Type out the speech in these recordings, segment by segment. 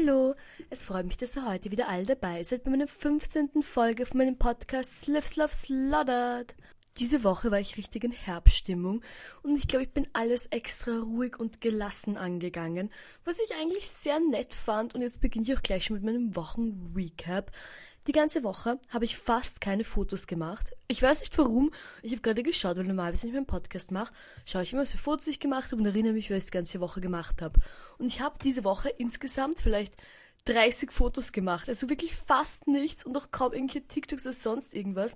Hallo, es freut mich, dass ihr heute wieder alle dabei seid bei meiner 15. Folge von meinem Podcast Sliff Love Slaughtered. Diese Woche war ich richtig in Herbststimmung und ich glaube, ich bin alles extra ruhig und gelassen angegangen, was ich eigentlich sehr nett fand und jetzt beginne ich auch gleich schon mit meinem Wochen-Recap. Die ganze Woche habe ich fast keine Fotos gemacht. Ich weiß nicht warum. Ich habe gerade geschaut, weil normalerweise, wenn ich meinen Podcast mache, schaue ich immer, was für Fotos ich gemacht habe und erinnere mich, was ich die ganze Woche gemacht habe. Und ich habe diese Woche insgesamt vielleicht 30 Fotos gemacht. Also wirklich fast nichts und auch kaum irgendwelche TikToks oder sonst irgendwas.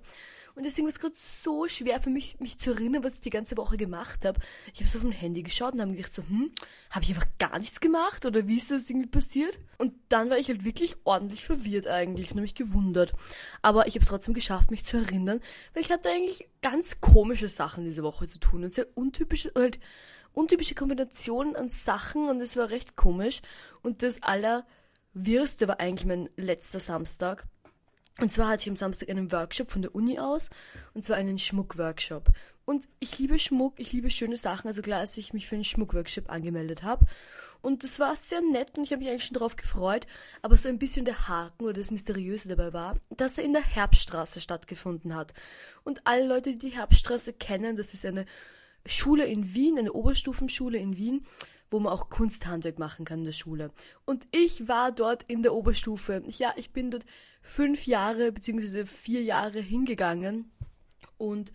Und deswegen war es gerade so schwer für mich, mich zu erinnern, was ich die ganze Woche gemacht habe. Ich habe so auf mein Handy geschaut und habe gedacht so, hm, habe ich einfach gar nichts gemacht oder wie ist das irgendwie passiert? Und dann war ich halt wirklich ordentlich verwirrt eigentlich und habe mich gewundert. Aber ich habe es trotzdem geschafft, mich zu erinnern, weil ich hatte eigentlich ganz komische Sachen diese Woche zu tun und sehr untypische, halt untypische Kombinationen an Sachen und es war recht komisch. Und das allerwirste war eigentlich mein letzter Samstag. Und zwar hatte ich am Samstag einen Workshop von der Uni aus, und zwar einen Schmuckworkshop. Und ich liebe Schmuck, ich liebe schöne Sachen, also klar, als ich mich für einen Schmuckworkshop angemeldet habe. Und das war sehr nett und ich habe mich eigentlich schon darauf gefreut, aber so ein bisschen der Haken oder das Mysteriöse dabei war, dass er in der Herbststraße stattgefunden hat. Und alle Leute, die die Herbststraße kennen, das ist eine Schule in Wien, eine Oberstufenschule in Wien, wo man auch Kunsthandwerk machen kann in der Schule. Und ich war dort in der Oberstufe. Ja, ich bin dort fünf Jahre beziehungsweise vier Jahre hingegangen und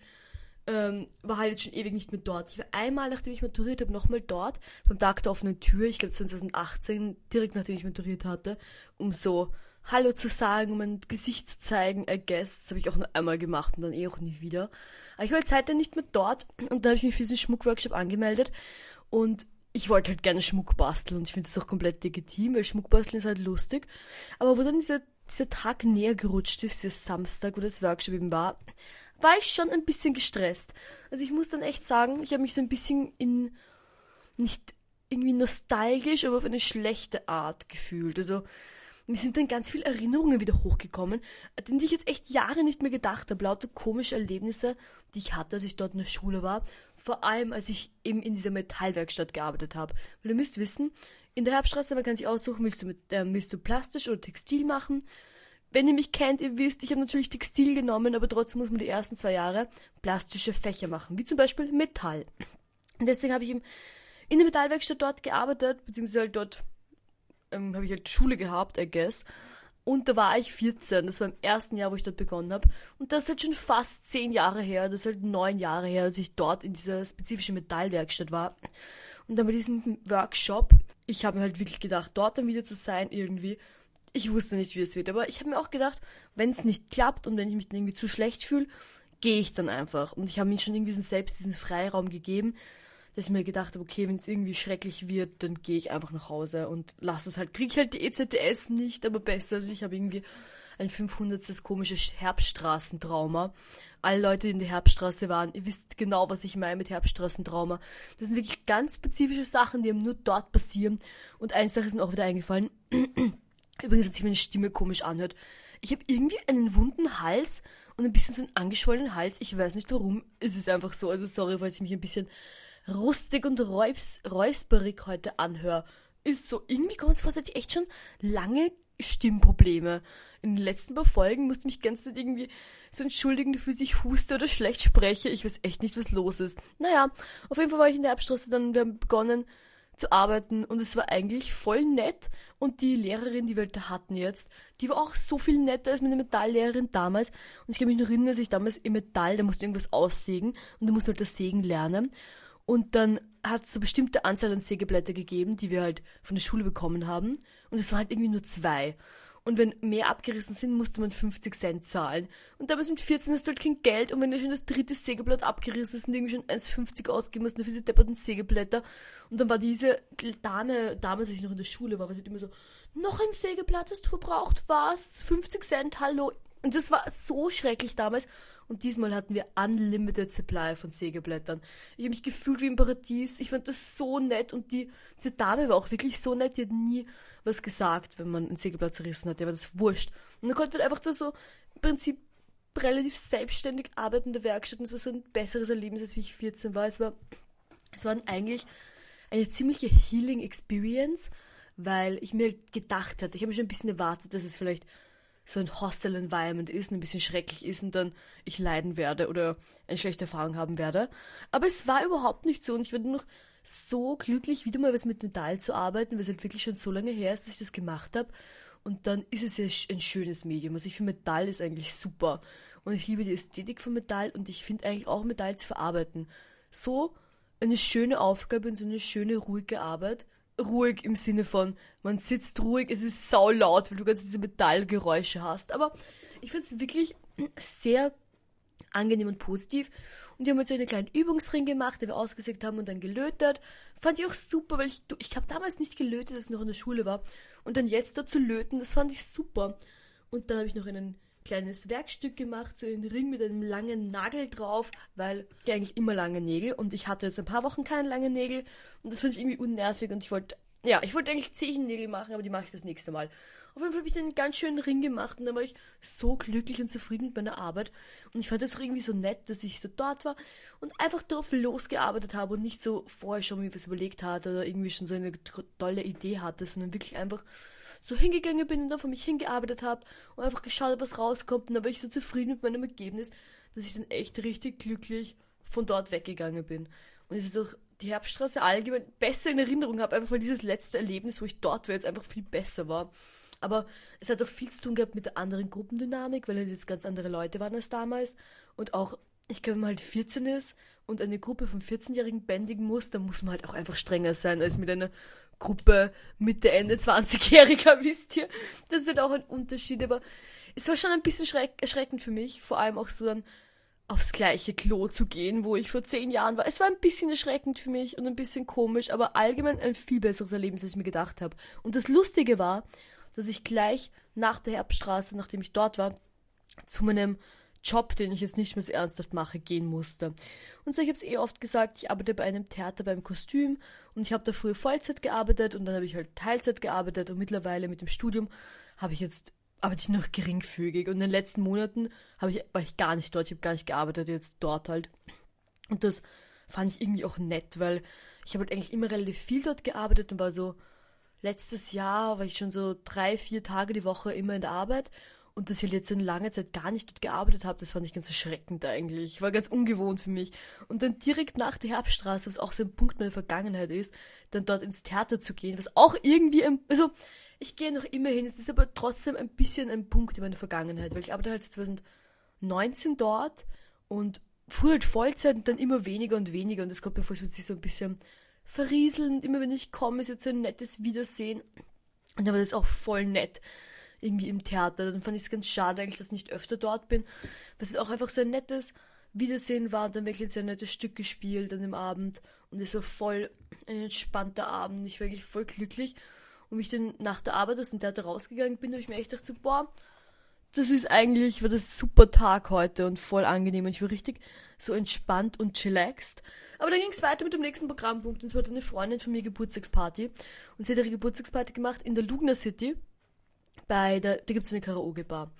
ähm, war halt jetzt schon ewig nicht mehr dort. Ich war einmal, nachdem ich maturiert habe, nochmal dort, beim Tag der offenen Tür, ich glaube 2018, direkt nachdem ich maturiert hatte, um so Hallo zu sagen, um mein Gesicht zu zeigen, I guess. Das habe ich auch nur einmal gemacht und dann eh auch nie wieder. Aber ich war jetzt seitdem nicht mehr dort und dann habe ich mich für diesen Schmuckworkshop angemeldet und ich wollte halt gerne Schmuck basteln und ich finde das auch komplett legitim, weil Schmuckbasteln ist halt lustig. Aber wo dann dieser, dieser Tag näher gerutscht ist, dieser Samstag, wo das Workshop eben war, war ich schon ein bisschen gestresst. Also ich muss dann echt sagen, ich habe mich so ein bisschen in, nicht irgendwie nostalgisch, aber auf eine schlechte Art gefühlt. Also mir sind dann ganz viele Erinnerungen wieder hochgekommen, an die ich jetzt echt Jahre nicht mehr gedacht habe. Lauter komische Erlebnisse, die ich hatte, als ich dort in der Schule war. Vor allem, als ich eben in dieser Metallwerkstatt gearbeitet habe. Weil ihr müsst wissen, in der Herbststraße, man kann sich aussuchen, willst du, mit, äh, willst du plastisch oder Textil machen. Wenn ihr mich kennt, ihr wisst, ich habe natürlich Textil genommen, aber trotzdem muss man die ersten zwei Jahre plastische Fächer machen, wie zum Beispiel Metall. Und deswegen habe ich eben in der Metallwerkstatt dort gearbeitet, beziehungsweise halt dort ähm, habe ich halt Schule gehabt, I guess. Und da war ich 14, das war im ersten Jahr, wo ich dort begonnen habe. Und das ist halt schon fast zehn Jahre her, das ist halt neun Jahre her, als ich dort in dieser spezifischen Metallwerkstatt war. Und dann bei diesem Workshop, ich habe mir halt wirklich gedacht, dort dann wieder zu sein irgendwie. Ich wusste nicht, wie es wird, aber ich habe mir auch gedacht, wenn es nicht klappt und wenn ich mich dann irgendwie zu schlecht fühle, gehe ich dann einfach. Und ich habe mir schon irgendwie selbst diesen Freiraum gegeben, dass ich mir gedacht habe, okay, wenn es irgendwie schrecklich wird, dann gehe ich einfach nach Hause und lasse es halt. Kriege ich halt die EZTS nicht, aber besser. Also ich habe irgendwie ein 500. komisches Herbststraßentrauma. Alle Leute, die in der Herbststraße waren, ihr wisst genau, was ich meine mit Herbststraßentrauma. Das sind wirklich ganz spezifische Sachen, die eben nur dort passieren. Und eine Sache ist mir auch wieder eingefallen. Übrigens, dass sich meine Stimme komisch anhört. Ich habe irgendwie einen wunden Hals und ein bisschen so einen angeschwollenen Hals. Ich weiß nicht warum. Es ist einfach so. Also sorry, falls ich mich ein bisschen rustig und räus räusperig heute anhöre, ist so, irgendwie kommt es vor, seit ich echt schon lange Stimmprobleme. In den letzten paar Folgen musste ich mich ganz nicht irgendwie so entschuldigen, dafür, dass ich huste oder schlecht spreche. Ich weiß echt nicht, was los ist. Naja, auf jeden Fall war ich in der Abstraße, dann wir haben begonnen zu arbeiten und es war eigentlich voll nett und die Lehrerin, die wir da hatten jetzt, die war auch so viel netter als meine Metalllehrerin damals und ich kann mich noch erinnern, dass ich damals im Metall, da musste irgendwas aussägen und da musste halt das Sägen lernen und dann hat es so bestimmte Anzahl an Sägeblätter gegeben, die wir halt von der Schule bekommen haben. Und es waren halt irgendwie nur zwei. Und wenn mehr abgerissen sind, musste man 50 Cent zahlen. Und damals mit 14 hast du halt kein Geld. Und wenn du schon das dritte Sägeblatt abgerissen hast und irgendwie schon 1,50 ausgeben musst, nur für diese depperten Sägeblätter. Und dann war diese Dame, damals, als ich noch in der Schule war, war sie halt immer so, noch ein Sägeblatt hast du verbraucht, was? 50 Cent, hallo. Und das war so schrecklich damals. Und diesmal hatten wir unlimited supply von Sägeblättern. Ich habe mich gefühlt wie im Paradies. Ich fand das so nett. Und die, diese Dame war auch wirklich so nett. Die hat nie was gesagt, wenn man ein Sägeblatt zerrissen hat. Der war das wurscht. Und dann konnte man einfach da so im Prinzip relativ selbstständig arbeiten in der Werkstatt. Und es war so ein besseres Erlebnis, als wie ich 14 war. Es war, es war eigentlich eine ziemliche Healing Experience weil ich mir halt gedacht hatte, ich habe schon ein bisschen erwartet, dass es vielleicht so ein Hostel Environment ist, ein bisschen schrecklich ist und dann ich leiden werde oder eine schlechte Erfahrung haben werde. Aber es war überhaupt nicht so und ich war noch so glücklich, wieder mal was mit Metall zu arbeiten, weil es halt wirklich schon so lange her ist, dass ich das gemacht habe. Und dann ist es ja ein schönes Medium. Also ich finde Metall ist eigentlich super. Und ich liebe die Ästhetik von Metall und ich finde eigentlich auch Metall zu verarbeiten. So eine schöne Aufgabe und so eine schöne, ruhige Arbeit. Ruhig im Sinne von, man sitzt ruhig, es ist sau laut, weil du ganz diese Metallgeräusche hast. Aber ich finde es wirklich sehr angenehm und positiv. Und die haben jetzt so einen kleinen Übungsring gemacht, den wir ausgesägt haben und dann gelötet. Fand ich auch super, weil ich, ich habe damals nicht gelötet, als ich noch in der Schule war. Und dann jetzt dort zu löten, das fand ich super. Und dann habe ich noch einen kleines Werkstück gemacht, so einen Ring mit einem langen Nagel drauf, weil ich eigentlich immer lange Nägel und ich hatte jetzt ein paar Wochen keine langen Nägel und das fand ich irgendwie unnervig und ich wollte, ja, ich wollte eigentlich Zehennägel machen, aber die mache ich das nächste Mal. Auf jeden Fall habe ich einen ganz schönen Ring gemacht und dann war ich so glücklich und zufrieden mit meiner Arbeit und ich fand das auch irgendwie so nett, dass ich so dort war und einfach drauf losgearbeitet habe und nicht so vorher schon mir was überlegt hatte oder irgendwie schon so eine tolle Idee hatte, sondern wirklich einfach so hingegangen bin und dann von mich hingearbeitet habe und einfach geschaut, was rauskommt. Und dann war ich so zufrieden mit meinem Ergebnis, dass ich dann echt richtig glücklich von dort weggegangen bin. Und es ist auch die Herbststraße allgemein besser in Erinnerung habe, einfach weil dieses letzte Erlebnis, wo ich dort war, jetzt einfach viel besser war. Aber es hat auch viel zu tun gehabt mit der anderen Gruppendynamik, weil halt jetzt ganz andere Leute waren als damals. Und auch, ich glaube, wenn man halt 14 ist und eine Gruppe von 14-Jährigen bändigen muss, dann muss man halt auch einfach strenger sein als mit einer Gruppe Mitte, Ende 20-Jähriger, wisst ihr. Das ist auch ein Unterschied, aber es war schon ein bisschen erschreckend für mich, vor allem auch so dann aufs gleiche Klo zu gehen, wo ich vor zehn Jahren war. Es war ein bisschen erschreckend für mich und ein bisschen komisch, aber allgemein ein viel besseres Erlebnis, als ich mir gedacht habe. Und das Lustige war, dass ich gleich nach der Herbststraße, nachdem ich dort war, zu meinem Job, den ich jetzt nicht mehr so ernsthaft mache, gehen musste. Und so, ich habe es eh oft gesagt, ich arbeite bei einem Theater beim Kostüm und ich habe da früher Vollzeit gearbeitet und dann habe ich halt Teilzeit gearbeitet und mittlerweile mit dem Studium habe ich jetzt arbeite ich noch geringfügig und in den letzten Monaten habe ich war ich gar nicht dort, ich habe gar nicht gearbeitet, jetzt dort halt. Und das fand ich irgendwie auch nett, weil ich habe halt eigentlich immer relativ viel dort gearbeitet und war so letztes Jahr war ich schon so drei, vier Tage die Woche immer in der Arbeit und dass ich jetzt so eine lange Zeit gar nicht dort gearbeitet habe, das fand ich ganz erschreckend eigentlich. War ganz ungewohnt für mich. Und dann direkt nach der Herbststraße, was auch so ein Punkt meiner Vergangenheit ist, dann dort ins Theater zu gehen, was auch irgendwie, ein, also ich gehe noch immer hin, es ist aber trotzdem ein bisschen ein Punkt in meiner Vergangenheit, weil ich arbeite halt 2019 dort und früher halt Vollzeit und dann immer weniger und weniger und es kommt mir vor, es wird sich so ein bisschen verrieseln. Immer wenn ich komme, ist jetzt so ein nettes Wiedersehen. Und dann war das auch voll nett irgendwie im Theater. Dann fand ich es ganz schade eigentlich, dass ich nicht öfter dort bin. Dass es auch einfach so ein nettes Wiedersehen war. Dann wirklich ein sehr nettes Stück gespielt an dem Abend. Und es war voll ein entspannter Abend. Ich war wirklich voll glücklich. Und wie ich dann nach der Arbeit aus dem Theater rausgegangen bin, habe ich mir echt gedacht, so, boah, das ist eigentlich, war das super Tag heute und voll angenehm. Und ich war richtig so entspannt und chillaxed. Aber dann ging es weiter mit dem nächsten Programmpunkt. Und zwar hat eine Freundin von mir Geburtstagsparty. Und sie hat ihre Geburtstagsparty gemacht in der Lugner City bei der, da gibt es eine Karaoke-Bar.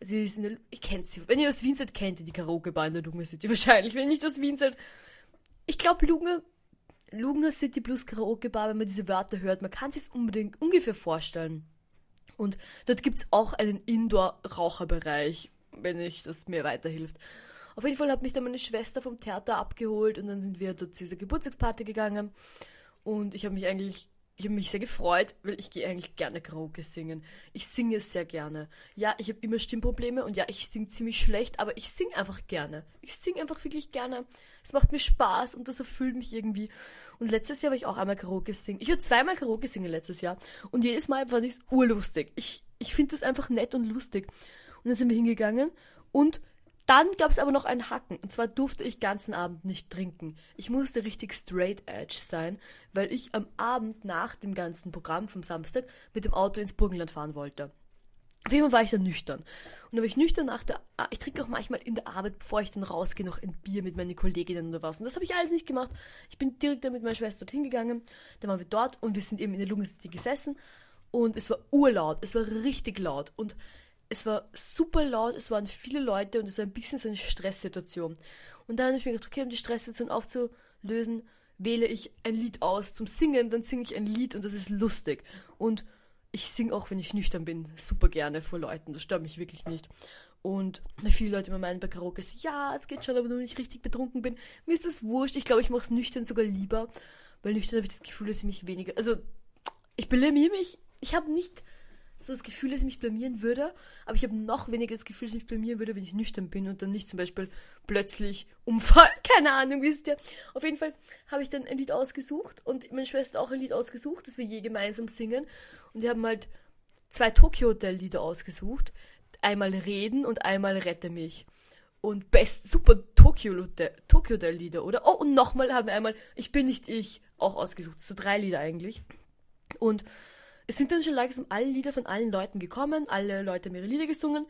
Sie ist eine, ich kenne sie. Wenn ihr aus Wien seid, kennt ihr die Karaoke-Bar in der Lugner City. Wahrscheinlich. Wenn ihr nicht aus Wien seid. Ich glaube, Lugner, Lugner City plus Karaoke-Bar, wenn man diese Wörter hört, man kann sich unbedingt ungefähr vorstellen. Und dort gibt es auch einen Indoor-Raucherbereich, wenn ich das mir weiterhilft. Auf jeden Fall hat mich dann meine Schwester vom Theater abgeholt und dann sind wir dort zu dieser Geburtstagsparty gegangen. Und ich habe mich eigentlich ich habe mich sehr gefreut, weil ich gehe eigentlich gerne Karaoke singen. Ich singe sehr gerne. Ja, ich habe immer Stimmprobleme und ja, ich singe ziemlich schlecht, aber ich singe einfach gerne. Ich singe einfach wirklich gerne. Es macht mir Spaß und das erfüllt mich irgendwie. Und letztes Jahr war ich auch einmal Karaoke singen. Ich habe zweimal Karaoke singen letztes Jahr und jedes Mal fand ich es urlustig. Ich, ich finde das einfach nett und lustig. Und dann sind wir hingegangen und dann gab es aber noch einen Hacken. Und zwar durfte ich ganzen Abend nicht trinken. Ich musste richtig straight edge sein, weil ich am Abend nach dem ganzen Programm vom Samstag mit dem Auto ins Burgenland fahren wollte. Auf jeden Fall war ich dann nüchtern. Und dann war ich nüchtern nach der, ich trinke auch manchmal in der Arbeit, bevor ich dann rausgehe, noch ein Bier mit meinen Kolleginnen oder was. Und das habe ich alles nicht gemacht. Ich bin direkt dann mit meiner Schwester dorthin gegangen. Dann waren wir dort und wir sind eben in der Lunge City gesessen. Und es war urlaut. Es war richtig laut. Und es war super laut, es waren viele Leute und es war ein bisschen so eine Stresssituation. Und dann habe ich mir gedacht, okay, um die Stresssituation aufzulösen, wähle ich ein Lied aus zum Singen, dann singe ich ein Lied und das ist lustig. Und ich singe auch, wenn ich nüchtern bin, super gerne vor Leuten. Das stört mich wirklich nicht. Und viele Leute immer meinen bei Karaoke so, ja, es geht schon, aber nur wenn ich richtig betrunken bin. Mir ist das wurscht. Ich glaube, ich mache es nüchtern sogar lieber. Weil nüchtern habe ich das Gefühl, dass ich mich weniger. Also, ich blamier mich. Ich habe nicht so das Gefühl, dass ich mich blamieren würde, aber ich habe noch weniger das Gefühl, dass ich mich blamieren würde, wenn ich nüchtern bin und dann nicht zum Beispiel plötzlich umfall. Keine Ahnung, wisst ihr. Auf jeden Fall habe ich dann ein Lied ausgesucht und meine Schwester auch ein Lied ausgesucht, das wir je gemeinsam singen. Und wir haben halt zwei Tokyo Hotel Lieder ausgesucht. Einmal Reden und einmal Rette mich. Und best, super Tokyo Hotel, Tokyo Hotel Lieder, oder? Oh, und nochmal haben wir einmal Ich bin nicht ich auch ausgesucht. So drei Lieder eigentlich. Und es sind dann schon langsam alle Lieder von allen Leuten gekommen, alle Leute haben ihre Lieder gesungen,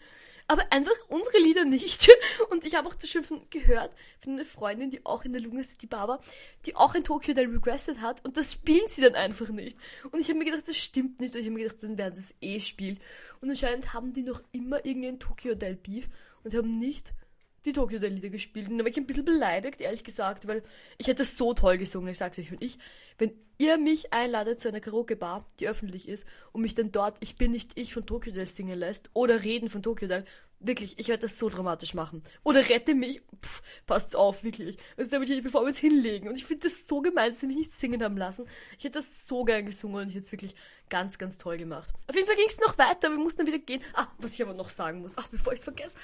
aber einfach unsere Lieder nicht. Und ich habe auch schon von, gehört von einer Freundin, die auch in der Luna City Bar war, die auch in Tokyo Del Regressed hat und das spielen sie dann einfach nicht. Und ich habe mir gedacht, das stimmt nicht. Und ich habe mir gedacht, dann werden sie es eh spielen. Und anscheinend haben die noch immer irgendein Tokyo Del Beef und haben nicht die Tokyo Hotel Lieder gespielt. Und da war ich ein bisschen beleidigt, ehrlich gesagt, weil ich hätte das so toll gesungen. Ich sag's euch, wenn ich, wenn ihr mich einladet zu einer Karaoke-Bar, die öffentlich ist, und mich dann dort Ich bin nicht ich von Tokyo Hotel singen lässt, oder Reden von Tokyo Hotel, wirklich, ich werde das so dramatisch machen. Oder rette mich, pff, passt auf, wirklich. Also da würde ich die Performance hinlegen. Und ich finde das so gemein, dass sie mich nicht singen haben lassen. Ich hätte das so gern gesungen und ich hätte es wirklich ganz, ganz toll gemacht. Auf jeden Fall ging es noch weiter, wir mussten dann wieder gehen. Ah, was ich aber noch sagen muss, ach, bevor ich es vergesse.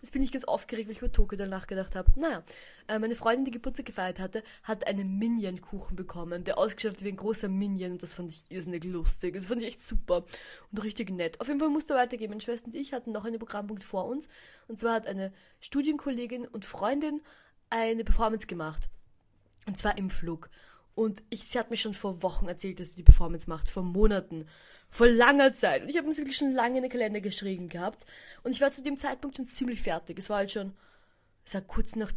Jetzt bin ich ganz aufgeregt, weil ich über Tokio danach gedacht habe. Naja, äh, meine Freundin, die Geburtstag gefeiert hatte, hat einen Minion-Kuchen bekommen, der ausgeschaut hat wie ein großer Minion und das fand ich irrsinnig lustig. Das fand ich echt super und richtig nett. Auf jeden Fall musste weitergehen. Meine Schwester und ich hatten noch einen Programmpunkt vor uns und zwar hat eine Studienkollegin und Freundin eine Performance gemacht. Und zwar im Flug. Und ich, sie hat mir schon vor Wochen erzählt, dass sie die Performance macht, vor Monaten vor langer Zeit. Und ich habe mir wirklich schon lange in den Kalender geschrieben gehabt. Und ich war zu dem Zeitpunkt schon ziemlich fertig. Es war halt schon, es war kurz nach,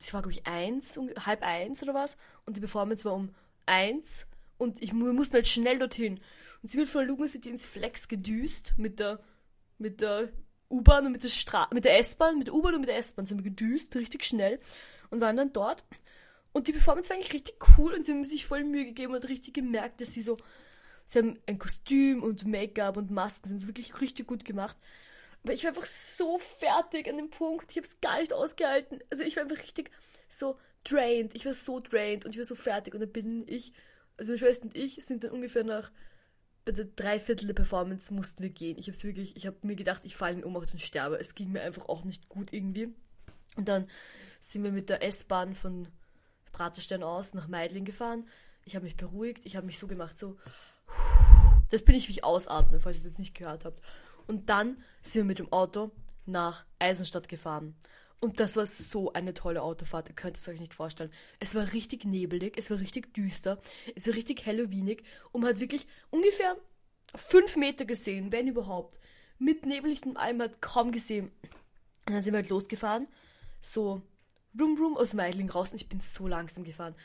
es war glaube ich eins, halb eins oder was. Und die Performance war um eins. Und ich, wir mussten halt schnell dorthin. Und sie wird von Lugner City ins Flex gedüst mit der, mit der U-Bahn und mit der Stra mit der S-Bahn, mit der U-Bahn und mit der S-Bahn sind wir gedüst, richtig schnell. Und waren dann dort. Und die Performance war eigentlich richtig cool und sie haben sich voll Mühe gegeben und richtig gemerkt, dass sie so Sie haben ein Kostüm und Make-up und Masken, sind wirklich richtig gut gemacht. Aber ich war einfach so fertig an dem Punkt. Ich habe es gar nicht ausgehalten. Also ich war einfach richtig so drained. Ich war so drained und ich war so fertig. Und dann bin ich, also meine Schwester und ich sind dann ungefähr nach bei der Dreiviertel der Performance mussten wir gehen. Ich habe wirklich, ich habe mir gedacht, ich falle in Ohnmacht und sterbe. Es ging mir einfach auch nicht gut irgendwie. Und dann sind wir mit der S-Bahn von Praterstern aus nach Meidling gefahren. Ich habe mich beruhigt. Ich habe mich so gemacht, so das bin ich, wie ich ausatme, falls ihr es jetzt nicht gehört habt. Und dann sind wir mit dem Auto nach Eisenstadt gefahren. Und das war so eine tolle Autofahrt, ihr könnt es euch nicht vorstellen. Es war richtig nebelig, es war richtig düster, es war richtig Halloweenig und man hat wirklich ungefähr fünf Meter gesehen, wenn überhaupt. Mit nebelichtem allem hat kaum gesehen. Und dann sind wir halt losgefahren, so rum rum aus Meidling raus und ich bin so langsam gefahren.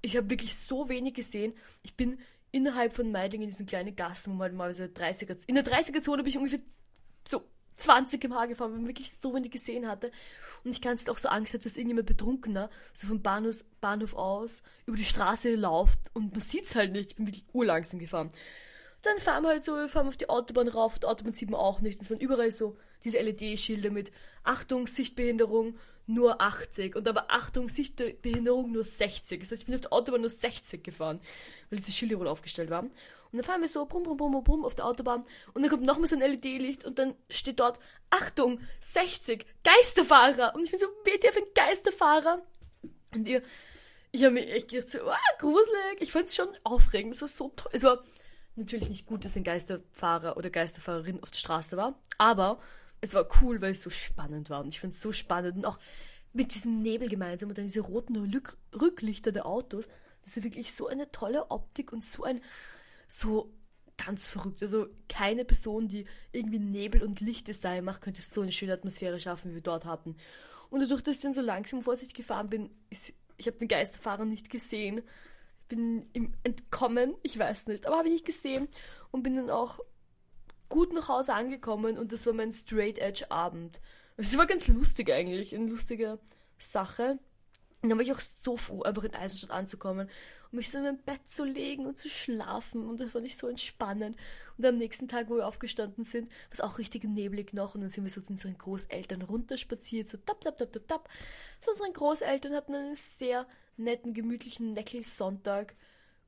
Ich habe wirklich so wenig gesehen. Ich bin innerhalb von Meidling in diesen kleinen Gassen, wo man mal so 30er, in der 30er-Zone bin ich ungefähr so 20 km gefahren, weil man wirklich so wenig gesehen hatte. Und ich kann es auch so Angst hatte, dass irgendjemand betrunkener so vom Bahnhof, Bahnhof aus über die Straße läuft und man sieht's halt nicht. Ich bin wirklich urlangsam gefahren. Dann fahren wir halt so, wir fahren auf die Autobahn rauf, die Autobahn sieht man auch nicht. Es waren überall so diese LED-Schilder mit Achtung, Sichtbehinderung, nur 80 und aber Achtung, Sichtbehinderung nur 60. Das heißt, ich bin auf der Autobahn nur 60 gefahren, weil diese Schilder wohl aufgestellt waren. Und dann fahren wir so brumm, brumm, brumm, brumm auf der Autobahn und dann kommt nochmal so ein LED-Licht und dann steht dort Achtung, 60, Geisterfahrer. Und ich bin so, auf ein Geisterfahrer. Und ihr, ich habe mich echt gedacht, so, ah, gruselig. Ich fand es schon aufregend. Es war so toll. Es war natürlich nicht gut, dass ein Geisterfahrer oder Geisterfahrerin auf der Straße war, aber es war cool, weil es so spannend war. Und ich fand es so spannend. Und auch mit diesem Nebel gemeinsam und dann diese roten Rück Rücklichter der Autos. Das ist wirklich so eine tolle Optik und so ein, so ganz verrückt. Also keine Person, die irgendwie Nebel und Lichtdesign macht, könnte so eine schöne Atmosphäre schaffen, wie wir dort hatten. Und dadurch, dass ich dann so langsam vor sich gefahren bin, ist, ich habe den Geisterfahrer nicht gesehen. Bin ihm entkommen, ich weiß nicht, aber habe ich nicht gesehen und bin dann auch gut nach Hause angekommen und das war mein Straight Edge Abend. Es war ganz lustig eigentlich, eine lustige Sache. Und dann war ich auch so froh, einfach in Eisenstadt anzukommen und mich so in mein Bett zu legen und zu schlafen. Und das fand ich so entspannend. Und am nächsten Tag, wo wir aufgestanden sind, war es auch richtig neblig noch. Und dann sind wir so zu unseren Großeltern runterspaziert, so tap, tap, tap, tap, tap. Zu unseren Großeltern hatten einen sehr netten, gemütlichen Neckelsonntag.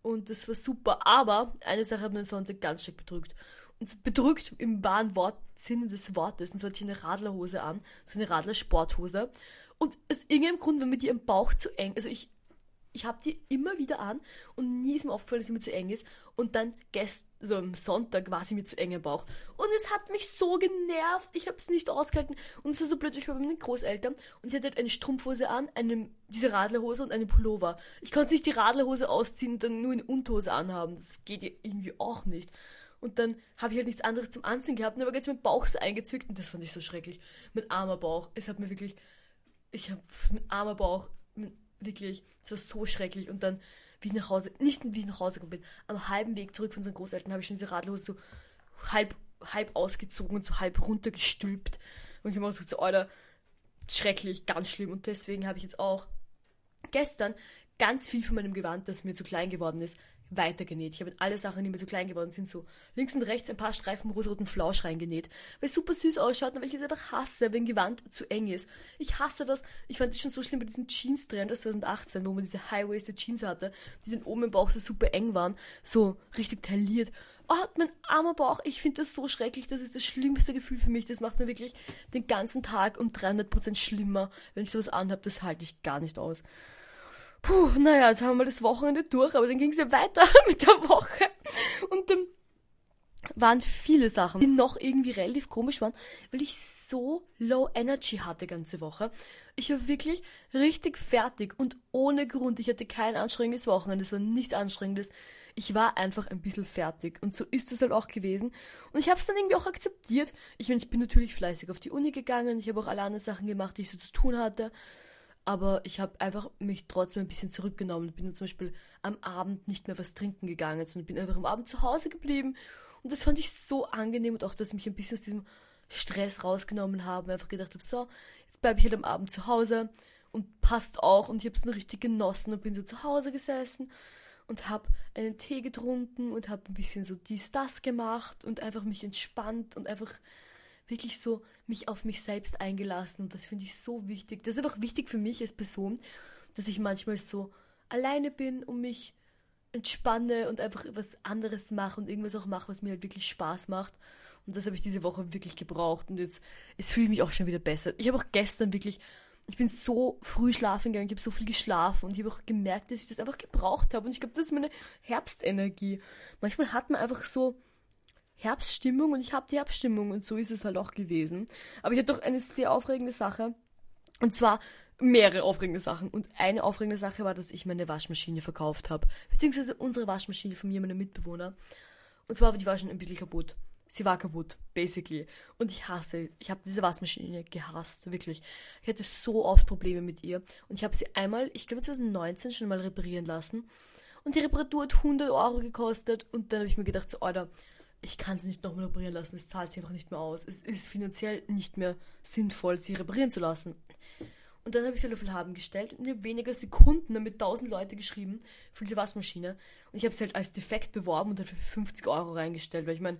Und das war super. Aber eine Sache hat mir den Sonntag ganz stark bedrückt. Bedrückt im wahren Wort, Sinne des Wortes. Und zwar hatte ich eine Radlerhose an, so eine Radlersporthose. Und aus irgendeinem Grund war mir die im Bauch zu eng. Also ich, ich habe die immer wieder an und nie ist mir aufgefallen, dass sie mir zu eng ist. Und dann gestern, so am Sonntag war sie mir zu eng im Bauch. Und es hat mich so genervt. Ich habe es nicht ausgehalten. Und es war so blöd, ich war bei meinen Großeltern und ich hatte halt eine Strumpfhose an, eine, diese Radlerhose und eine Pullover. Ich konnte nicht die Radlerhose ausziehen und dann nur eine Unterhose anhaben. Das geht ja irgendwie auch nicht. Und dann habe ich halt nichts anderes zum Anziehen gehabt und aber jetzt mein Bauch so eingezwickt und das fand ich so schrecklich. Mein armer Bauch. Es hat mir wirklich ich habe mit armer Bauch, wirklich, es war so schrecklich. Und dann, wie ich nach Hause, nicht wie ich nach Hause gekommen bin, am halben Weg zurück von unseren Großeltern habe ich schon diese Radlose so halb, halb ausgezogen und so halb runtergestülpt. Und ich habe mir gedacht, so, Alter, schrecklich, ganz schlimm. Und deswegen habe ich jetzt auch gestern ganz viel von meinem Gewand, das mir zu klein geworden ist, weitergenäht. Ich habe in alle Sachen, die mir so klein geworden sind, so links und rechts ein paar Streifen rosaroten Flausch reingenäht, weil es super süß ausschaut und weil ich es einfach hasse, wenn Gewand zu eng ist. Ich hasse das. Ich fand es schon so schlimm bei diesen Jeans-Trend aus 2018, wo man diese High-Waisted Jeans hatte, die dann oben im Bauch so super eng waren, so richtig tailliert. Oh, mein armer Bauch, ich finde das so schrecklich, das ist das schlimmste Gefühl für mich. Das macht mir wirklich den ganzen Tag um 300% schlimmer, wenn ich sowas anhabe. Das halte ich gar nicht aus. Puh, naja, jetzt haben wir das Wochenende durch, aber dann ging es ja weiter mit der Woche. Und dann waren viele Sachen, die noch irgendwie relativ komisch waren, weil ich so low energy hatte ganze Woche. Ich war wirklich richtig fertig und ohne Grund. Ich hatte kein anstrengendes Wochenende, es war nichts Anstrengendes. Ich war einfach ein bisschen fertig und so ist es halt auch gewesen. Und ich habe es dann irgendwie auch akzeptiert. Ich meine, ich bin natürlich fleißig auf die Uni gegangen, ich habe auch alle anderen Sachen gemacht, die ich so zu tun hatte aber ich habe einfach mich trotzdem ein bisschen zurückgenommen. Ich bin zum Beispiel am Abend nicht mehr was trinken gegangen, sondern bin einfach am Abend zu Hause geblieben. Und das fand ich so angenehm und auch, dass ich mich ein bisschen aus diesem Stress rausgenommen habe. Einfach gedacht habe, so, jetzt bleibe ich halt am Abend zu Hause und passt auch. Und ich habe es nur richtig genossen und bin so zu Hause gesessen und habe einen Tee getrunken und habe ein bisschen so dies, das gemacht und einfach mich entspannt und einfach wirklich so mich auf mich selbst eingelassen und das finde ich so wichtig. Das ist einfach wichtig für mich als Person, dass ich manchmal so alleine bin und mich entspanne und einfach was anderes mache und irgendwas auch mache, was mir halt wirklich Spaß macht. Und das habe ich diese Woche wirklich gebraucht und jetzt es fühle ich mich auch schon wieder besser. Ich habe auch gestern wirklich ich bin so früh schlafen gegangen, ich habe so viel geschlafen und ich habe auch gemerkt, dass ich das einfach gebraucht habe und ich glaube, das ist meine Herbstenergie. Manchmal hat man einfach so Herbststimmung und ich habe die Herbststimmung und so ist es halt auch gewesen. Aber ich hatte doch eine sehr aufregende Sache. Und zwar mehrere aufregende Sachen. Und eine aufregende Sache war, dass ich meine Waschmaschine verkauft habe. Beziehungsweise unsere Waschmaschine von mir, meinem Mitbewohner. Und zwar war die Waschmaschine ein bisschen kaputt. Sie war kaputt, basically. Und ich hasse, ich habe diese Waschmaschine gehasst, wirklich. Ich hatte so oft Probleme mit ihr. Und ich habe sie einmal, ich glaube 2019 schon mal reparieren lassen. Und die Reparatur hat 100 Euro gekostet. Und dann habe ich mir gedacht, so, Alter, ich kann sie nicht nochmal reparieren lassen, es zahlt sich einfach nicht mehr aus. Es ist finanziell nicht mehr sinnvoll, sie reparieren zu lassen. Und dann habe ich sie auf haben gestellt und in weniger Sekunden damit 1000 Leute geschrieben für diese Waschmaschine. Und ich habe sie halt als defekt beworben und dann für 50 Euro reingestellt, weil ich meine,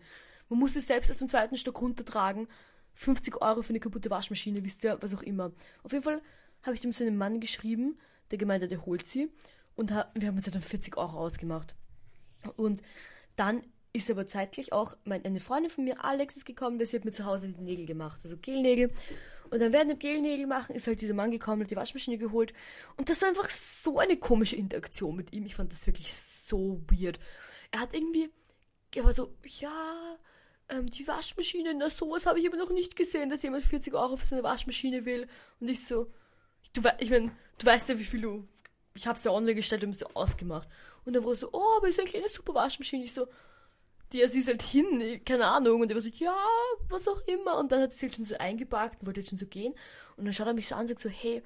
man muss es selbst aus dem zweiten Stock runtertragen. 50 Euro für eine kaputte Waschmaschine, wisst ihr, was auch immer. Auf jeden Fall habe ich dem so einen Mann geschrieben, der gemeint hat, der holt sie. Und wir haben uns dann 40 Euro ausgemacht. Und dann ist aber zeitlich auch mein, eine Freundin von mir, Alex, ist gekommen, weil sie hat mir zu Hause die Nägel gemacht, also Gelnägel. Und dann während dem Gelnägel machen ist halt dieser Mann gekommen, hat die Waschmaschine geholt. Und das war einfach so eine komische Interaktion mit ihm. Ich fand das wirklich so weird. Er hat irgendwie, er war so, ja, ähm, die Waschmaschine, na sowas habe ich aber noch nicht gesehen, dass jemand 40 Euro für so eine Waschmaschine will. Und ich so, du, ich mein, du weißt ja, wie viel du, ich habe sie ja online gestellt und sie ausgemacht. Und er war so, oh, aber ist eigentlich eine super Waschmaschine. Ich so, die, sie ist halt hin, keine Ahnung, und er war so, ja, was auch immer. Und dann hat sie halt schon so eingepackt und wollte jetzt schon so gehen. Und dann schaut er mich so an und sagt so, hey,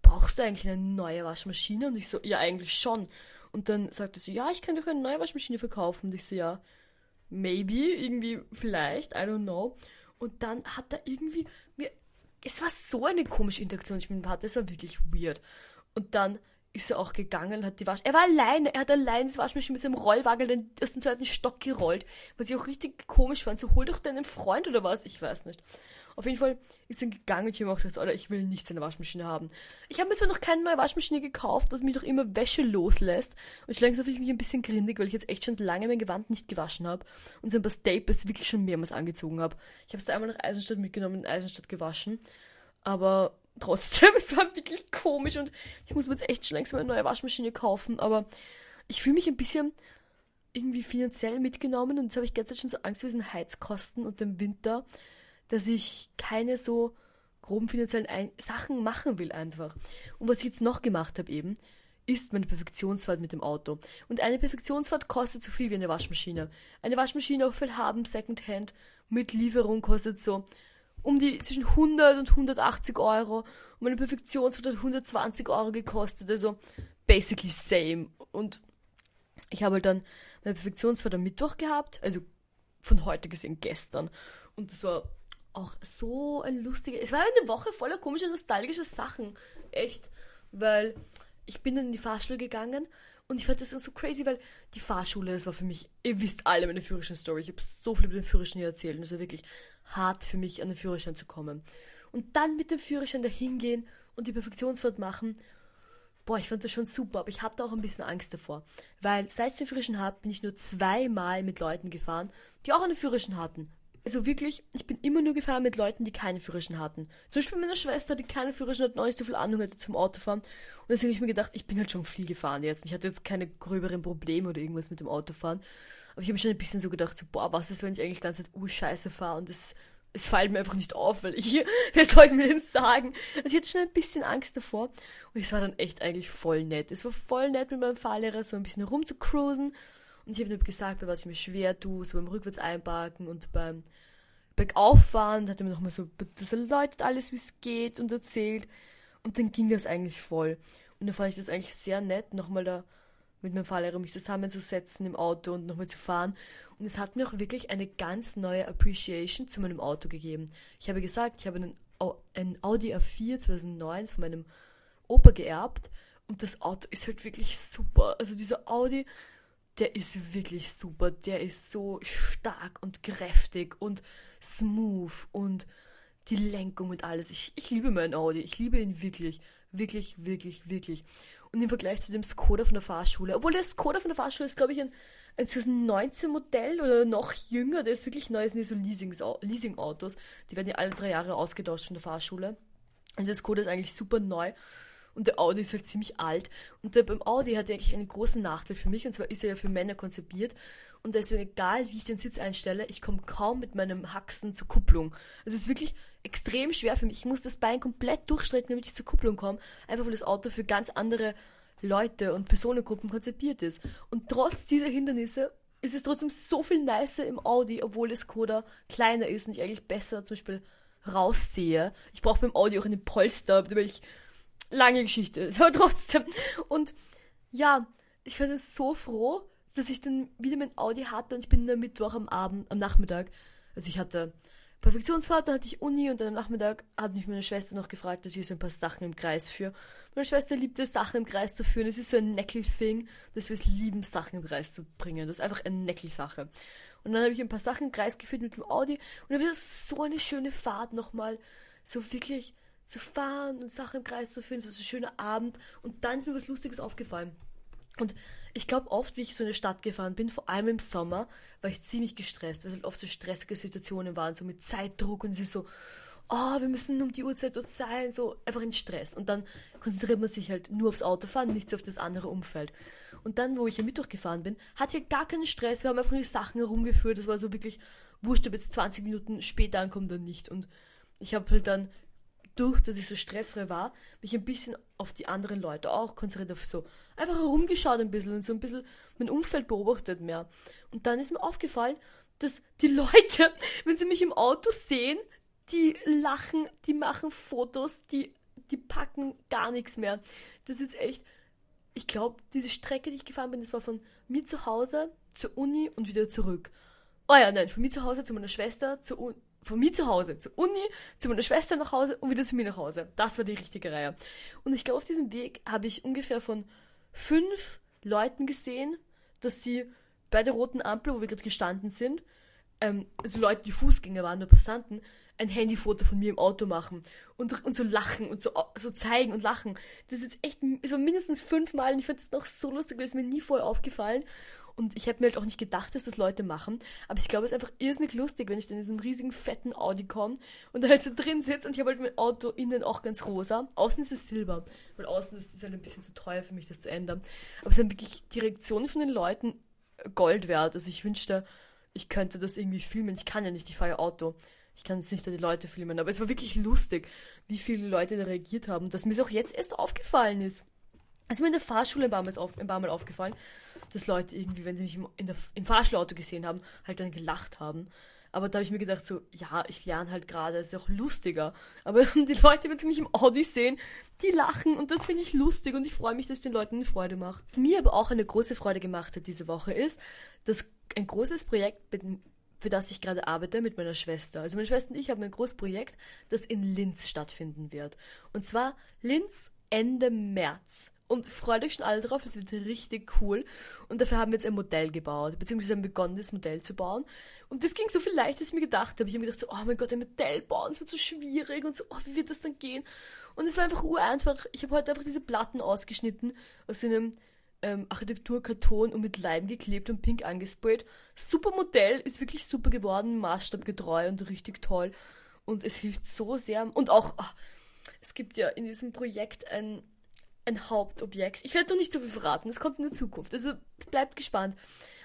brauchst du eigentlich eine neue Waschmaschine? Und ich so, ja, eigentlich schon. Und dann sagt er so, ja, ich kann doch eine neue Waschmaschine verkaufen. Und ich so, ja, maybe, irgendwie, vielleicht, I don't know. Und dann hat er irgendwie mir, es war so eine komische Interaktion, ich mit ihm hatte, es war wirklich weird. Und dann ist er auch gegangen, hat die Wasch... Er war alleine, er hat allein das Waschmaschine mit seinem Rollwagen aus dem zweiten Stock gerollt, was ich auch richtig komisch fand. So, hol doch deinen Freund oder was? Ich weiß nicht. Auf jeden Fall ist er gegangen und ich habe mir gedacht, Alter, ich will nichts in der Waschmaschine haben. Ich habe mir zwar noch keine neue Waschmaschine gekauft, dass mich doch immer Wäsche loslässt. Und schon langsam fühle ich mich ein bisschen grindig, weil ich jetzt echt schon lange mein Gewand nicht gewaschen habe und so ein paar Staples wirklich schon mehrmals angezogen habe. Ich habe es einmal nach Eisenstadt mitgenommen und in Eisenstadt gewaschen. Aber trotzdem, es war wirklich komisch und ich muss mir jetzt echt schon langsam eine neue Waschmaschine kaufen. Aber ich fühle mich ein bisschen irgendwie finanziell mitgenommen und jetzt habe ich ganz schon so Angst vor diesen Heizkosten und dem Winter dass ich keine so groben finanziellen Ein Sachen machen will einfach. Und was ich jetzt noch gemacht habe eben, ist meine Perfektionsfahrt mit dem Auto. Und eine Perfektionsfahrt kostet so viel wie eine Waschmaschine. Eine Waschmaschine auf Haben Secondhand mit Lieferung kostet so um die zwischen 100 und 180 Euro. Und meine Perfektionsfahrt hat 120 Euro gekostet. Also basically same. Und ich habe halt dann meine Perfektionsfahrt am Mittwoch gehabt. Also von heute gesehen gestern. Und das war auch so ein lustiger. Es war eine Woche voller komischer, nostalgischer Sachen. Echt. Weil ich bin dann in die Fahrschule gegangen und ich fand das dann so crazy, weil die Fahrschule, das war für mich, ihr wisst alle meine Führerschein-Story. Ich habe so viel über den Führerschein hier erzählt und es war wirklich hart für mich, an den Führerschein zu kommen. Und dann mit dem Führerschein dahin gehen und die Perfektionsfahrt machen. Boah, ich fand das schon super, aber ich hatte auch ein bisschen Angst davor. Weil seit ich den Führerschein habe, bin ich nur zweimal mit Leuten gefahren, die auch einen Führerschein hatten also wirklich, ich bin immer nur gefahren mit Leuten, die keine Führerschein hatten. Zum Beispiel meine Schwester, die keine Führerschein hat, noch nicht so viel Ahnung hatte zum Autofahren. Und deswegen habe ich mir gedacht, ich bin halt schon viel gefahren jetzt. Und ich hatte jetzt keine gröberen Probleme oder irgendwas mit dem Autofahren. Aber ich habe mir schon ein bisschen so gedacht, so, boah, was ist, wenn ich eigentlich die ganze Zeit urscheiße fahre und es, es fällt mir einfach nicht auf, weil ich, wer soll es mir denn sagen? Also ich hatte schon ein bisschen Angst davor. Und es war dann echt eigentlich voll nett. Es war voll nett mit meinem Fahrlehrer, so ein bisschen rumzucruisen. Und ich habe ihm gesagt, bei was ich mir schwer tue, so beim Rückwärts einparken und beim Bergauffahren, hat er mir nochmal so das erläutert alles, wie es geht und erzählt. Und dann ging das eigentlich voll. Und dann fand ich das eigentlich sehr nett, nochmal da mit meinem Fahrlehrer mich zusammenzusetzen im Auto und nochmal zu fahren. Und es hat mir auch wirklich eine ganz neue Appreciation zu meinem Auto gegeben. Ich habe gesagt, ich habe einen, einen Audi A4 2009 von meinem Opa geerbt und das Auto ist halt wirklich super. Also dieser Audi der ist wirklich super. Der ist so stark und kräftig und smooth und die Lenkung und alles. Ich, ich liebe meinen Audi. Ich liebe ihn wirklich. Wirklich, wirklich, wirklich. Und im Vergleich zu dem Skoda von der Fahrschule, obwohl der Skoda von der Fahrschule ist, glaube ich, ein, ein 2019 Modell oder noch jünger, der ist wirklich neu, sind so Leasing-Autos. Die werden ja alle drei Jahre ausgetauscht von der Fahrschule. Also der Skoda ist eigentlich super neu und der Audi ist halt ziemlich alt. Und der, beim Audi hat er eigentlich einen großen Nachteil für mich, und zwar ist er ja für Männer konzipiert. Und deswegen, egal wie ich den Sitz einstelle, ich komme kaum mit meinem Haxen zur Kupplung. Also es ist wirklich extrem schwer für mich. Ich muss das Bein komplett durchstrecken, damit ich zur Kupplung komme. Einfach weil das Auto für ganz andere Leute und Personengruppen konzipiert ist. Und trotz dieser Hindernisse ist es trotzdem so viel nicer im Audi, obwohl das Skoda kleiner ist und ich eigentlich besser zum Beispiel raussehe. Ich brauche beim Audi auch einen Polster, damit ich lange Geschichte, aber trotzdem. Und ja, ich dann so froh, dass ich dann wieder mein Audi hatte und ich bin dann Mittwoch am Abend, am Nachmittag, also ich hatte Perfektionsfahrt, dann hatte ich Uni und dann am Nachmittag hat mich meine Schwester noch gefragt, dass ich so ein paar Sachen im Kreis führe. Meine Schwester liebt es, Sachen im Kreis zu führen. Es ist so ein Neckel-Thing, dass wir es lieben, Sachen im Kreis zu bringen. Das ist einfach eine Neckel-Sache. Und dann habe ich ein paar Sachen im Kreis geführt mit dem Audi und dann wird so eine schöne Fahrt nochmal. So wirklich zu fahren und Sachen im Kreis zu führen. Es war so ein schöner Abend. Und dann ist mir was Lustiges aufgefallen. Und ich glaube oft, wie ich so in eine Stadt gefahren bin, vor allem im Sommer, war ich ziemlich gestresst, weil es halt oft so stressige Situationen waren, so mit Zeitdruck und ist so, oh, wir müssen um die Uhrzeit dort sein, so einfach in Stress. Und dann konzentriert man sich halt nur aufs Autofahren, nicht so auf das andere Umfeld. Und dann, wo ich am Mittwoch gefahren bin, hatte ich halt gar keinen Stress, wir haben einfach die Sachen herumgeführt, das war so wirklich wurscht, ob jetzt 20 Minuten später ankommt oder nicht. Und ich habe halt dann durch, dass ich so stressfrei war, mich ein bisschen auf die anderen Leute auch konzentriert, auf so einfach herumgeschaut ein bisschen und so ein bisschen mein Umfeld beobachtet mehr. Und dann ist mir aufgefallen, dass die Leute, wenn sie mich im Auto sehen, die lachen, die machen Fotos, die, die packen gar nichts mehr. Das ist echt, ich glaube, diese Strecke, die ich gefahren bin, das war von mir zu Hause zur Uni und wieder zurück. Oh ja, nein, von mir zu Hause zu meiner Schwester, zur, von mir zu Hause, zur Uni, zu meiner Schwester nach Hause und wieder zu mir nach Hause. Das war die richtige Reihe. Und ich glaube, auf diesem Weg habe ich ungefähr von fünf Leuten gesehen, dass sie bei der roten Ampel, wo wir gerade gestanden sind, ähm, also Leute, die Fußgänger waren, nur Passanten, ein Handyfoto von mir im Auto machen und, und so lachen und so, so zeigen und lachen. Das ist jetzt echt, es war mindestens fünfmal und ich finde das noch so lustig, weil es mir nie vorher aufgefallen. Und ich habe mir halt auch nicht gedacht, dass das Leute machen. Aber ich glaube, es ist einfach irrsinnig lustig, wenn ich dann in diesem riesigen, fetten Audi komme und da halt so drin sitze und ich habe halt mein Auto innen auch ganz rosa. Außen ist es silber, weil außen ist es halt ein bisschen zu teuer für mich, das zu ändern. Aber es sind wirklich die Reaktionen von den Leuten Gold wert. Also ich wünschte, ich könnte das irgendwie filmen. Ich kann ja nicht, ich fahre ja Auto. Ich kann jetzt nicht die Leute filmen, aber es war wirklich lustig, wie viele Leute da reagiert haben, dass mir es auch jetzt erst aufgefallen ist. Also mir in der Fahrschule ein paar Mal, auf, ein paar Mal aufgefallen, dass Leute irgendwie, wenn sie mich im, der, im Fahrschulauto gesehen haben, halt dann gelacht haben. Aber da habe ich mir gedacht, so, ja, ich lerne halt gerade, ist ja auch lustiger. Aber die Leute, wenn sie mich im Audi sehen, die lachen und das finde ich lustig und ich freue mich, dass den Leuten eine Freude macht. Was mir aber auch eine große Freude gemacht hat diese Woche ist, dass ein großes Projekt, für das ich gerade arbeite, mit meiner Schwester. Also meine Schwester und ich haben ein großes Projekt, das in Linz stattfinden wird. Und zwar Linz Ende März. Und freut euch schon alle drauf, es wird richtig cool. Und dafür haben wir jetzt ein Modell gebaut, beziehungsweise haben begonnen, das Modell zu bauen. Und das ging so viel leichter, als ich mir gedacht habe. Ich habe mir gedacht, so, oh mein Gott, ein Modell bauen, es wird so schwierig und so, oh, wie wird das dann gehen? Und es war einfach ureinfach. Ich habe heute einfach diese Platten ausgeschnitten aus einem ähm, Architekturkarton und mit Leim geklebt und pink angesprayt. Super Modell, ist wirklich super geworden, maßstabgetreu und richtig toll. Und es hilft so sehr. Und auch, ach, es gibt ja in diesem Projekt ein ein Hauptobjekt. Ich werde noch nicht so viel verraten, es kommt in der Zukunft. Also bleibt gespannt.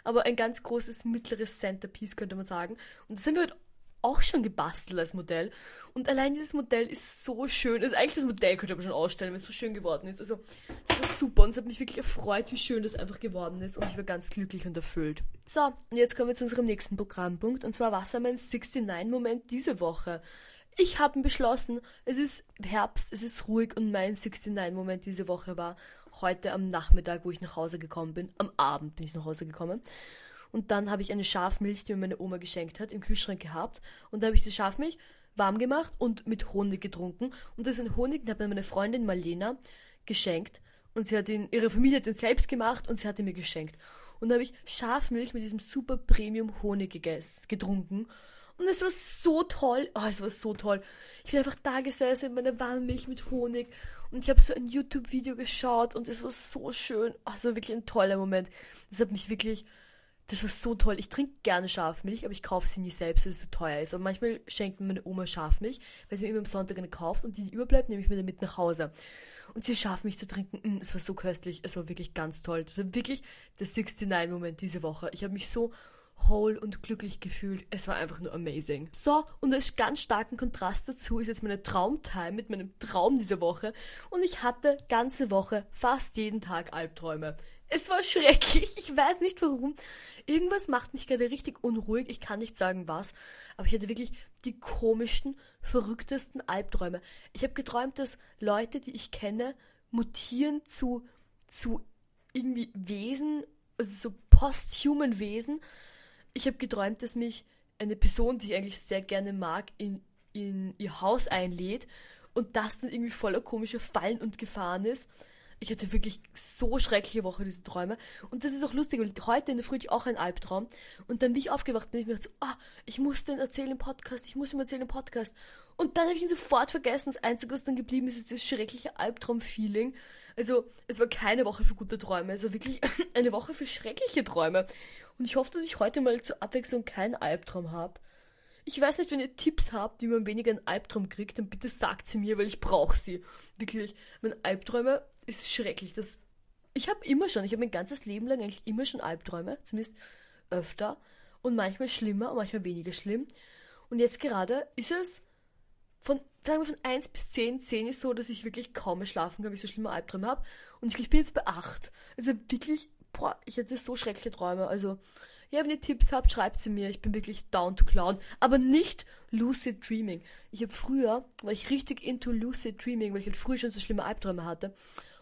Aber ein ganz großes mittleres Centerpiece könnte man sagen. Und das haben wir heute auch schon gebastelt als Modell. Und allein dieses Modell ist so schön. Also eigentlich das Modell könnte man schon ausstellen, wenn es so schön geworden ist. Also das war super und es hat mich wirklich erfreut, wie schön das einfach geworden ist. Und ich war ganz glücklich und erfüllt. So, und jetzt kommen wir zu unserem nächsten Programmpunkt. Und zwar, was war mein 69-Moment diese Woche? Ich habe beschlossen, es ist Herbst, es ist ruhig und mein 69-Moment diese Woche war heute am Nachmittag, wo ich nach Hause gekommen bin. Am Abend bin ich nach Hause gekommen. Und dann habe ich eine Schafmilch, die mir meine Oma geschenkt hat, im Kühlschrank gehabt. Und da habe ich die Schafmilch warm gemacht und mit Honig getrunken. Und das ist ein Honig, den hat mir meine Freundin Marlena geschenkt. Und sie hat ihn, ihre Familie hat ihn selbst gemacht und sie hat ihn mir geschenkt. Und da habe ich Schafmilch mit diesem super Premium Honig getrunken. Und es war so toll. Oh, es war so toll. Ich bin einfach da gesessen in meiner warmen Milch mit Honig. Und ich habe so ein YouTube-Video geschaut und es war so schön. Oh, es war wirklich ein toller Moment. Das hat mich wirklich, das war so toll. Ich trinke gerne Schafmilch, aber ich kaufe sie nie selbst, weil es so teuer ist. Aber manchmal schenkt mir meine Oma Schafmilch, weil sie mir immer am Sonntag eine kauft und die, die überbleibt, nehme ich mir dann mit nach Hause. Und sie schafft mich zu trinken. Mm, es war so köstlich. Es war wirklich ganz toll. Das war wirklich der 69-Moment diese Woche. Ich habe mich so whole und glücklich gefühlt. Es war einfach nur amazing. So, und als ganz starken Kontrast dazu ist jetzt meine Traumtime mit meinem Traum dieser Woche. Und ich hatte ganze Woche fast jeden Tag Albträume. Es war schrecklich. Ich weiß nicht warum. Irgendwas macht mich gerade richtig unruhig. Ich kann nicht sagen was. Aber ich hatte wirklich die komischsten, verrücktesten Albträume. Ich habe geträumt, dass Leute, die ich kenne, mutieren zu, zu irgendwie Wesen, also so posthuman Wesen ich habe geträumt, dass mich eine Person, die ich eigentlich sehr gerne mag, in, in ihr Haus einlädt und das dann irgendwie voller komischer Fallen und Gefahren ist. Ich hatte wirklich so schreckliche Woche, diese Träume. Und das ist auch lustig, weil heute in der Früh hatte ich auch einen Albtraum. Und dann bin ich aufgewacht und ich mir gedacht, so, ah, ich muss den erzählen im Podcast, ich muss ihm erzählen im Podcast. Und dann habe ich ihn sofort vergessen. Das Einzige, was dann geblieben ist, ist das schreckliche Albtraum-Feeling. Also, es war keine Woche für gute Träume, es war wirklich eine Woche für schreckliche Träume. Und ich hoffe, dass ich heute mal zur Abwechslung keinen Albtraum habe. Ich weiß nicht, wenn ihr Tipps habt, wie man weniger einen Albtraum kriegt, dann bitte sagt sie mir, weil ich brauche sie. Wirklich, mein Albträume ist schrecklich. Das, ich habe immer schon, ich habe mein ganzes Leben lang eigentlich immer schon Albträume, zumindest öfter. Und manchmal schlimmer und manchmal weniger schlimm. Und jetzt gerade ist es von, sagen wir von 1 bis 10. 10 ist so, dass ich wirklich kaum mehr schlafen kann, weil ich so schlimme Albträume habe. Und ich bin jetzt bei 8. Also wirklich boah, ich hatte so schreckliche Träume. Also, ja, wenn ihr Tipps habt, schreibt sie mir. Ich bin wirklich down to clown. Aber nicht Lucid Dreaming. Ich habe früher, war ich richtig into Lucid Dreaming, weil ich halt früher schon so schlimme Albträume hatte.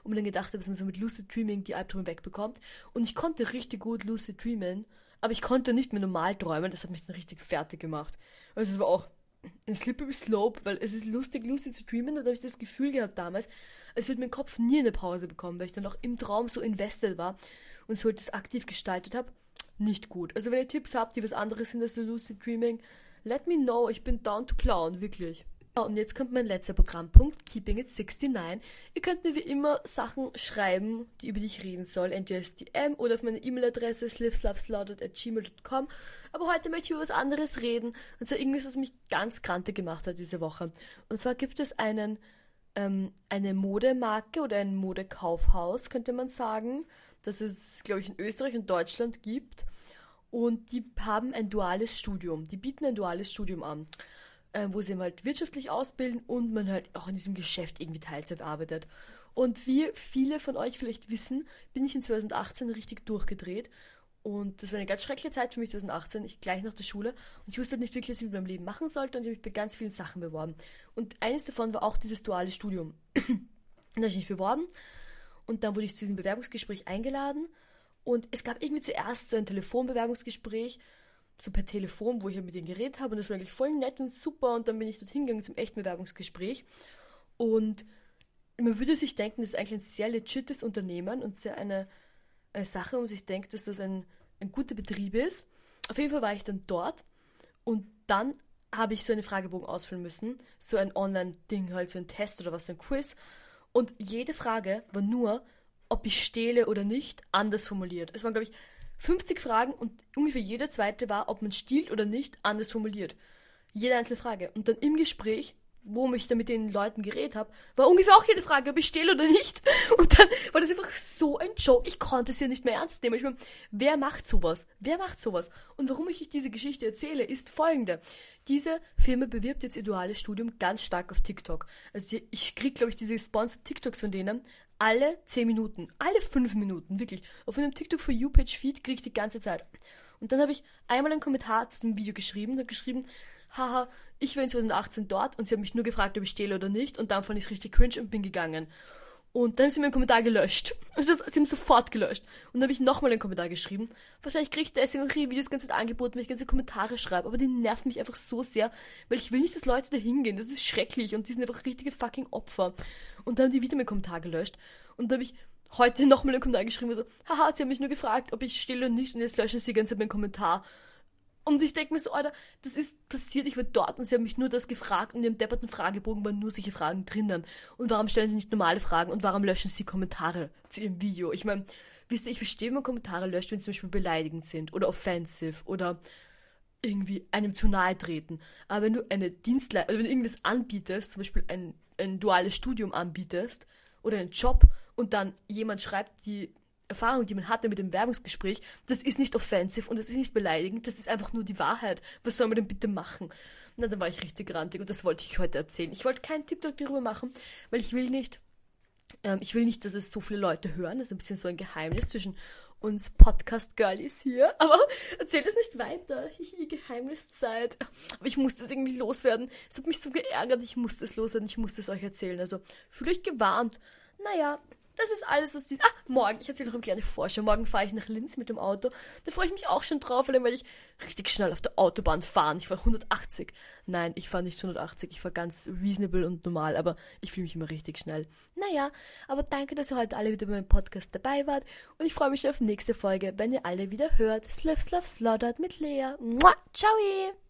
Und mir dann gedacht habe, dass man so mit Lucid Dreaming die Albträume wegbekommt. Und ich konnte richtig gut Lucid Dreamen. Aber ich konnte nicht mehr normal träumen. Das hat mich dann richtig fertig gemacht. Also es war auch Slippery Slope, weil es ist lustig, lustig zu dreamen. Da habe ich das Gefühl gehabt damals, als würde mein Kopf nie eine Pause bekommen, weil ich dann auch im Traum so invested war und so das aktiv gestaltet habe. Nicht gut. Also wenn ihr Tipps habt, die was anderes sind als Lucid Dreaming, let me know. Ich bin down to clown, wirklich. Und jetzt kommt mein letzter Programmpunkt, Keeping It 69. Ihr könnt mir wie immer Sachen schreiben, die über die ich reden soll, entweder als DM oder auf meine E-Mail-Adresse slivslavslauded.gmail.com. Aber heute möchte ich über was anderes reden, und zwar irgendwas, was mich ganz krante gemacht hat diese Woche. Und zwar gibt es einen, ähm, eine Modemarke oder ein Modekaufhaus, könnte man sagen, das es, glaube ich, in Österreich und Deutschland gibt. Und die haben ein duales Studium. Die bieten ein duales Studium an äh, wo sie halt wirtschaftlich ausbilden und man halt auch in diesem Geschäft irgendwie Teilzeit arbeitet. Und wie viele von euch vielleicht wissen, bin ich in 2018 richtig durchgedreht. Und das war eine ganz schreckliche Zeit für mich 2018, ich gleich nach der Schule. Und ich wusste halt nicht wirklich, was ich mit meinem Leben machen sollte und ich habe mich bei ganz vielen Sachen beworben. Und eines davon war auch dieses duale Studium. da habe ich mich beworben und dann wurde ich zu diesem Bewerbungsgespräch eingeladen. Und es gab irgendwie zuerst so ein Telefonbewerbungsgespräch so per Telefon, wo ich halt mit denen geredet habe und das war eigentlich voll nett und super und dann bin ich dort hingegangen zum echten Bewerbungsgespräch und man würde sich denken, das ist eigentlich ein sehr legites Unternehmen und sehr eine, eine Sache, man sich denkt, dass das ein, ein guter Betrieb ist. Auf jeden Fall war ich dann dort und dann habe ich so einen Fragebogen ausfüllen müssen, so ein Online-Ding, halt so ein Test oder was, so ein Quiz. Und jede Frage war nur, ob ich stehle oder nicht, anders formuliert. Es waren, glaube ich, 50 Fragen und ungefähr jede zweite war, ob man stiehlt oder nicht, anders formuliert. Jede einzelne Frage. Und dann im Gespräch, wo ich dann mit den Leuten geredet habe, war ungefähr auch jede Frage, ob ich stehle oder nicht. Und dann war das einfach so ein Joke. Ich konnte es ja nicht mehr ernst nehmen. Ich meine, wer macht sowas? Wer macht sowas? Und warum ich euch diese Geschichte erzähle, ist folgende. Diese Firma bewirbt jetzt ihr duales Studium ganz stark auf TikTok. Also ich krieg, glaube ich, diese Sponsored TikToks von denen alle 10 Minuten, alle 5 Minuten, wirklich. Auf einem TikTok for You Page Feed kriege ich die ganze Zeit. Und dann habe ich einmal einen Kommentar zu dem Video geschrieben, habe geschrieben, haha, ich war in 2018 dort und sie haben mich nur gefragt, ob ich stehle oder nicht und dann fand ich es richtig cringe und bin gegangen. Und dann haben sie mir einen Kommentar gelöscht. Also sie haben sofort gelöscht. Und dann habe ich nochmal einen Kommentar geschrieben. Wahrscheinlich kriege ich deswegen auch ihre Videos ganz angeboten, weil ich ganze Kommentare schreibe. Aber die nerven mich einfach so sehr, weil ich will nicht, dass Leute da hingehen. Das ist schrecklich und die sind einfach richtige fucking Opfer. Und dann haben die wieder meinen Kommentar gelöscht. Und dann habe ich heute nochmal einen Kommentar geschrieben, so, haha, sie haben mich nur gefragt, ob ich still oder nicht und jetzt löschen sie ganz meinen Kommentar. Und ich denke mir so, Alter, das ist passiert, ich war dort und sie haben mich nur das gefragt und in dem depperten Fragebogen waren nur solche Fragen drinnen. Und warum stellen sie nicht normale Fragen und warum löschen sie Kommentare zu ihrem Video? Ich meine, wisst ihr, ich verstehe, wenn man Kommentare löscht, wenn sie zum Beispiel beleidigend sind oder offensive oder irgendwie einem zu nahe treten. Aber wenn du eine Dienstleistung, also wenn du irgendwas anbietest, zum Beispiel ein, ein duales Studium anbietest oder einen Job und dann jemand schreibt die Erfahrung, die man hatte mit dem Werbungsgespräch, das ist nicht offensiv und das ist nicht beleidigend, das ist einfach nur die Wahrheit. Was soll man denn bitte machen? Na, dann war ich richtig rantig und das wollte ich heute erzählen. Ich wollte keinen TikTok darüber machen, weil ich will nicht, ähm, ich will nicht, dass es so viele Leute hören. Das ist ein bisschen so ein Geheimnis zwischen uns Podcast-Girlies hier. Aber erzähl das nicht weiter. Hihi, Geheimniszeit. Aber ich musste es irgendwie loswerden. Es hat mich so geärgert. Ich musste es loswerden. Ich musste es euch erzählen. Also fühlt euch gewarnt. Naja, das ist alles, was die. Ah, morgen. Ich erzähle noch eine kleine Vorschau. Morgen fahre ich nach Linz mit dem Auto. Da freue ich mich auch schon drauf, weil ich richtig schnell auf der Autobahn fahren. Ich fahre 180. Nein, ich fahre nicht 180. Ich fahre ganz reasonable und normal, aber ich fühle mich immer richtig schnell. Naja, aber danke, dass ihr heute alle wieder bei meinem Podcast dabei wart. Und ich freue mich schon auf nächste Folge, wenn ihr alle wieder hört. Slav Slav Slaughtered mit Lea. Mua, ciao!